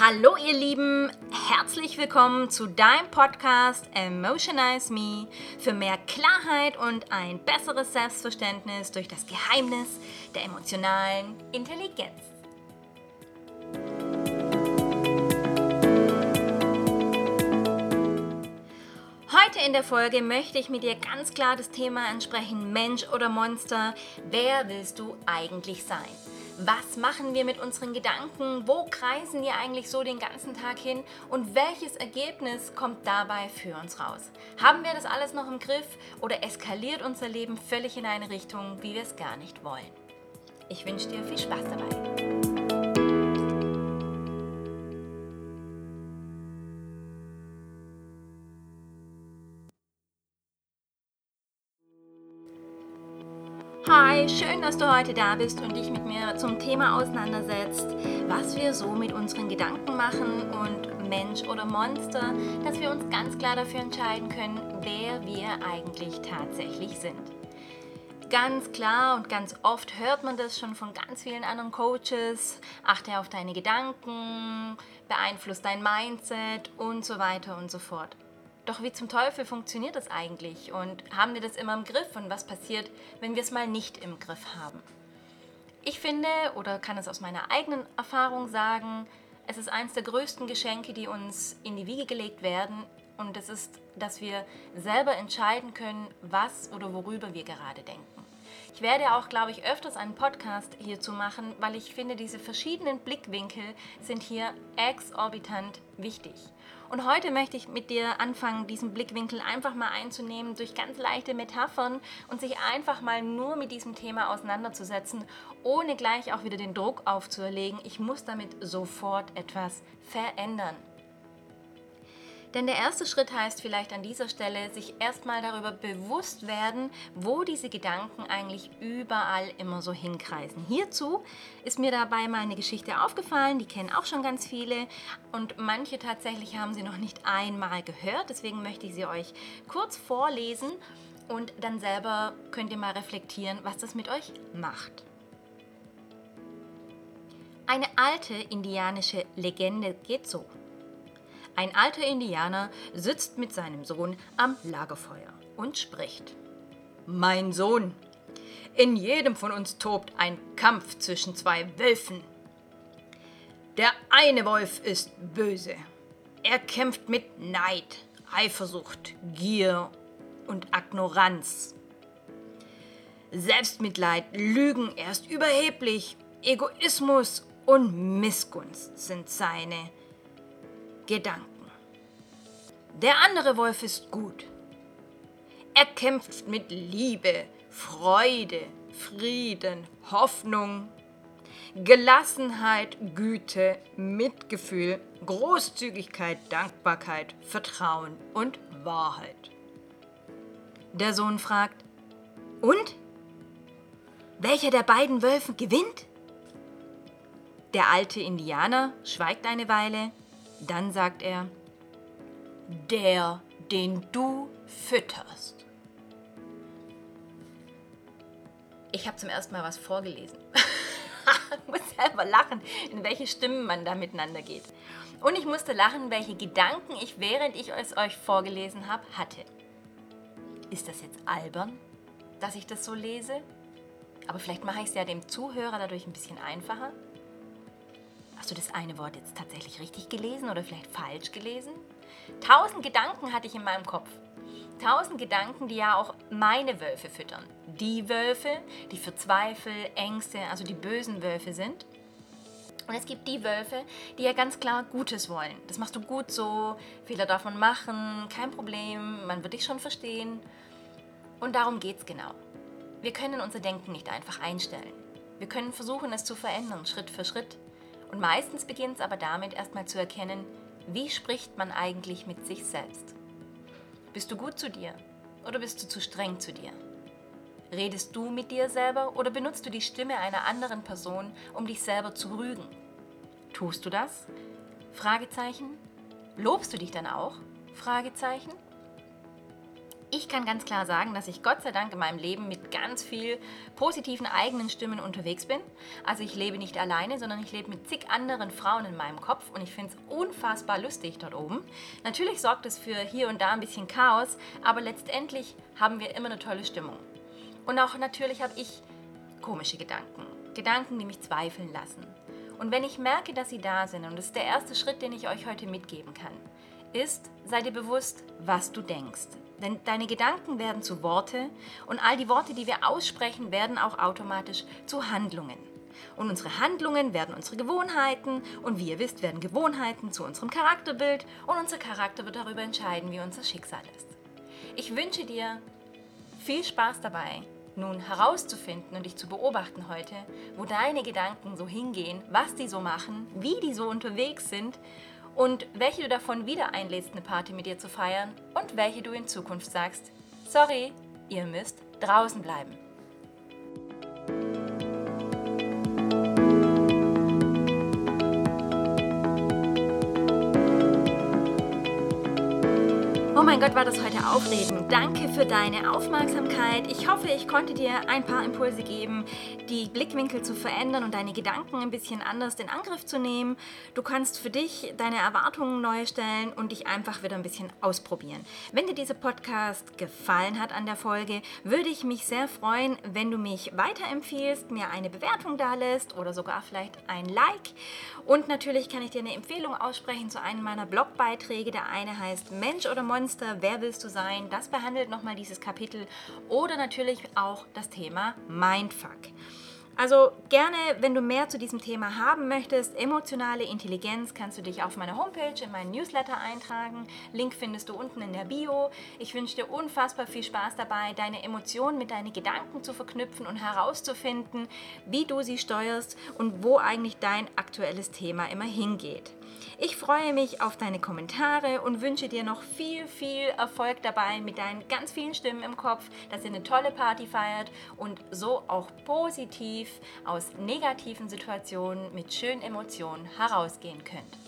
Hallo ihr Lieben, herzlich willkommen zu deinem Podcast Emotionize Me für mehr Klarheit und ein besseres Selbstverständnis durch das Geheimnis der emotionalen Intelligenz. Heute in der Folge möchte ich mit dir ganz klar das Thema ansprechen, Mensch oder Monster, wer willst du eigentlich sein? Was machen wir mit unseren Gedanken? Wo kreisen wir eigentlich so den ganzen Tag hin? Und welches Ergebnis kommt dabei für uns raus? Haben wir das alles noch im Griff oder eskaliert unser Leben völlig in eine Richtung, wie wir es gar nicht wollen? Ich wünsche dir viel Spaß dabei. Hi, schön, dass du heute da bist und dich mit mir zum Thema auseinandersetzt, was wir so mit unseren Gedanken machen und Mensch oder Monster, dass wir uns ganz klar dafür entscheiden können, wer wir eigentlich tatsächlich sind. Ganz klar und ganz oft hört man das schon von ganz vielen anderen Coaches. Achte auf deine Gedanken, beeinflusst dein Mindset und so weiter und so fort. Doch wie zum Teufel funktioniert das eigentlich? Und haben wir das immer im Griff? Und was passiert, wenn wir es mal nicht im Griff haben? Ich finde, oder kann es aus meiner eigenen Erfahrung sagen, es ist eines der größten Geschenke, die uns in die Wiege gelegt werden. Und das ist, dass wir selber entscheiden können, was oder worüber wir gerade denken. Ich werde auch, glaube ich, öfters einen Podcast hierzu machen, weil ich finde, diese verschiedenen Blickwinkel sind hier exorbitant wichtig. Und heute möchte ich mit dir anfangen, diesen Blickwinkel einfach mal einzunehmen durch ganz leichte Metaphern und sich einfach mal nur mit diesem Thema auseinanderzusetzen, ohne gleich auch wieder den Druck aufzuerlegen, ich muss damit sofort etwas verändern. Denn der erste Schritt heißt vielleicht an dieser Stelle, sich erstmal darüber bewusst werden, wo diese Gedanken eigentlich überall immer so hinkreisen. Hierzu ist mir dabei mal eine Geschichte aufgefallen, die kennen auch schon ganz viele und manche tatsächlich haben sie noch nicht einmal gehört. Deswegen möchte ich sie euch kurz vorlesen und dann selber könnt ihr mal reflektieren, was das mit euch macht. Eine alte indianische Legende geht so. Ein alter Indianer sitzt mit seinem Sohn am Lagerfeuer und spricht. Mein Sohn, in jedem von uns tobt ein Kampf zwischen zwei Wölfen. Der eine Wolf ist böse. Er kämpft mit Neid, Eifersucht, Gier und Ignoranz. Selbstmitleid, Lügen, er ist überheblich, Egoismus und Missgunst sind seine Gedanken. Der andere Wolf ist gut. Er kämpft mit Liebe, Freude, Frieden, Hoffnung, Gelassenheit, Güte, Mitgefühl, Großzügigkeit, Dankbarkeit, Vertrauen und Wahrheit. Der Sohn fragt, und? Welcher der beiden Wölfe gewinnt? Der alte Indianer schweigt eine Weile, dann sagt er, der, den du fütterst. Ich habe zum ersten Mal was vorgelesen. ich muss selber lachen, in welche Stimmen man da miteinander geht. Und ich musste lachen, welche Gedanken ich, während ich es euch vorgelesen habe, hatte. Ist das jetzt albern, dass ich das so lese? Aber vielleicht mache ich es ja dem Zuhörer dadurch ein bisschen einfacher. Hast du das eine Wort jetzt tatsächlich richtig gelesen oder vielleicht falsch gelesen? Tausend Gedanken hatte ich in meinem Kopf. Tausend Gedanken, die ja auch meine Wölfe füttern. Die Wölfe, die für Zweifel, Ängste, also die bösen Wölfe sind. Und es gibt die Wölfe, die ja ganz klar Gutes wollen. Das machst du gut so, Fehler darf man machen, kein Problem, man wird dich schon verstehen. Und darum geht es genau. Wir können unser Denken nicht einfach einstellen. Wir können versuchen, es zu verändern, Schritt für Schritt. Und meistens beginnt es aber damit, erstmal zu erkennen, wie spricht man eigentlich mit sich selbst? Bist du gut zu dir oder bist du zu streng zu dir? Redest du mit dir selber oder benutzt du die Stimme einer anderen Person, um dich selber zu rügen? Tust du das? Fragezeichen. Lobst du dich dann auch? Fragezeichen. Ich kann ganz klar sagen, dass ich Gott sei Dank in meinem Leben mit ganz viel positiven eigenen Stimmen unterwegs bin. Also ich lebe nicht alleine, sondern ich lebe mit zig anderen Frauen in meinem Kopf und ich finde es unfassbar lustig dort oben. Natürlich sorgt es für hier und da ein bisschen Chaos, aber letztendlich haben wir immer eine tolle Stimmung. Und auch natürlich habe ich komische Gedanken. Gedanken, die mich zweifeln lassen. Und wenn ich merke, dass sie da sind, und das ist der erste Schritt, den ich euch heute mitgeben kann, ist, sei dir bewusst, was du denkst. Denn deine Gedanken werden zu Worte und all die Worte, die wir aussprechen, werden auch automatisch zu Handlungen. Und unsere Handlungen werden unsere Gewohnheiten und wie ihr wisst, werden Gewohnheiten zu unserem Charakterbild und unser Charakter wird darüber entscheiden, wie unser Schicksal ist. Ich wünsche dir viel Spaß dabei, nun herauszufinden und dich zu beobachten heute, wo deine Gedanken so hingehen, was die so machen, wie die so unterwegs sind und welche du davon wieder einlädst, eine Party mit dir zu feiern und welche du in Zukunft sagst, sorry, ihr müsst draußen bleiben. Oh mein Gott, war das heute aufregend. Danke für deine Aufmerksamkeit. Ich hoffe, ich konnte dir ein paar Impulse geben, die Blickwinkel zu verändern und deine Gedanken ein bisschen anders in Angriff zu nehmen. Du kannst für dich deine Erwartungen neu stellen und dich einfach wieder ein bisschen ausprobieren. Wenn dir dieser Podcast gefallen hat an der Folge, würde ich mich sehr freuen, wenn du mich weiterempfiehlst, mir eine Bewertung da lässt oder sogar vielleicht ein Like. Und natürlich kann ich dir eine Empfehlung aussprechen zu einem meiner Blogbeiträge. Der eine heißt Mensch oder Monster Monster, wer willst du sein? Das behandelt nochmal dieses Kapitel oder natürlich auch das Thema Mindfuck. Also gerne, wenn du mehr zu diesem Thema haben möchtest, emotionale Intelligenz, kannst du dich auf meiner Homepage in meinen Newsletter eintragen. Link findest du unten in der Bio. Ich wünsche dir unfassbar viel Spaß dabei, deine Emotionen mit deinen Gedanken zu verknüpfen und herauszufinden, wie du sie steuerst und wo eigentlich dein aktuelles Thema immer hingeht. Ich freue mich auf deine Kommentare und wünsche dir noch viel, viel Erfolg dabei mit deinen ganz vielen Stimmen im Kopf, dass ihr eine tolle Party feiert und so auch positiv aus negativen Situationen mit schönen Emotionen herausgehen könnt.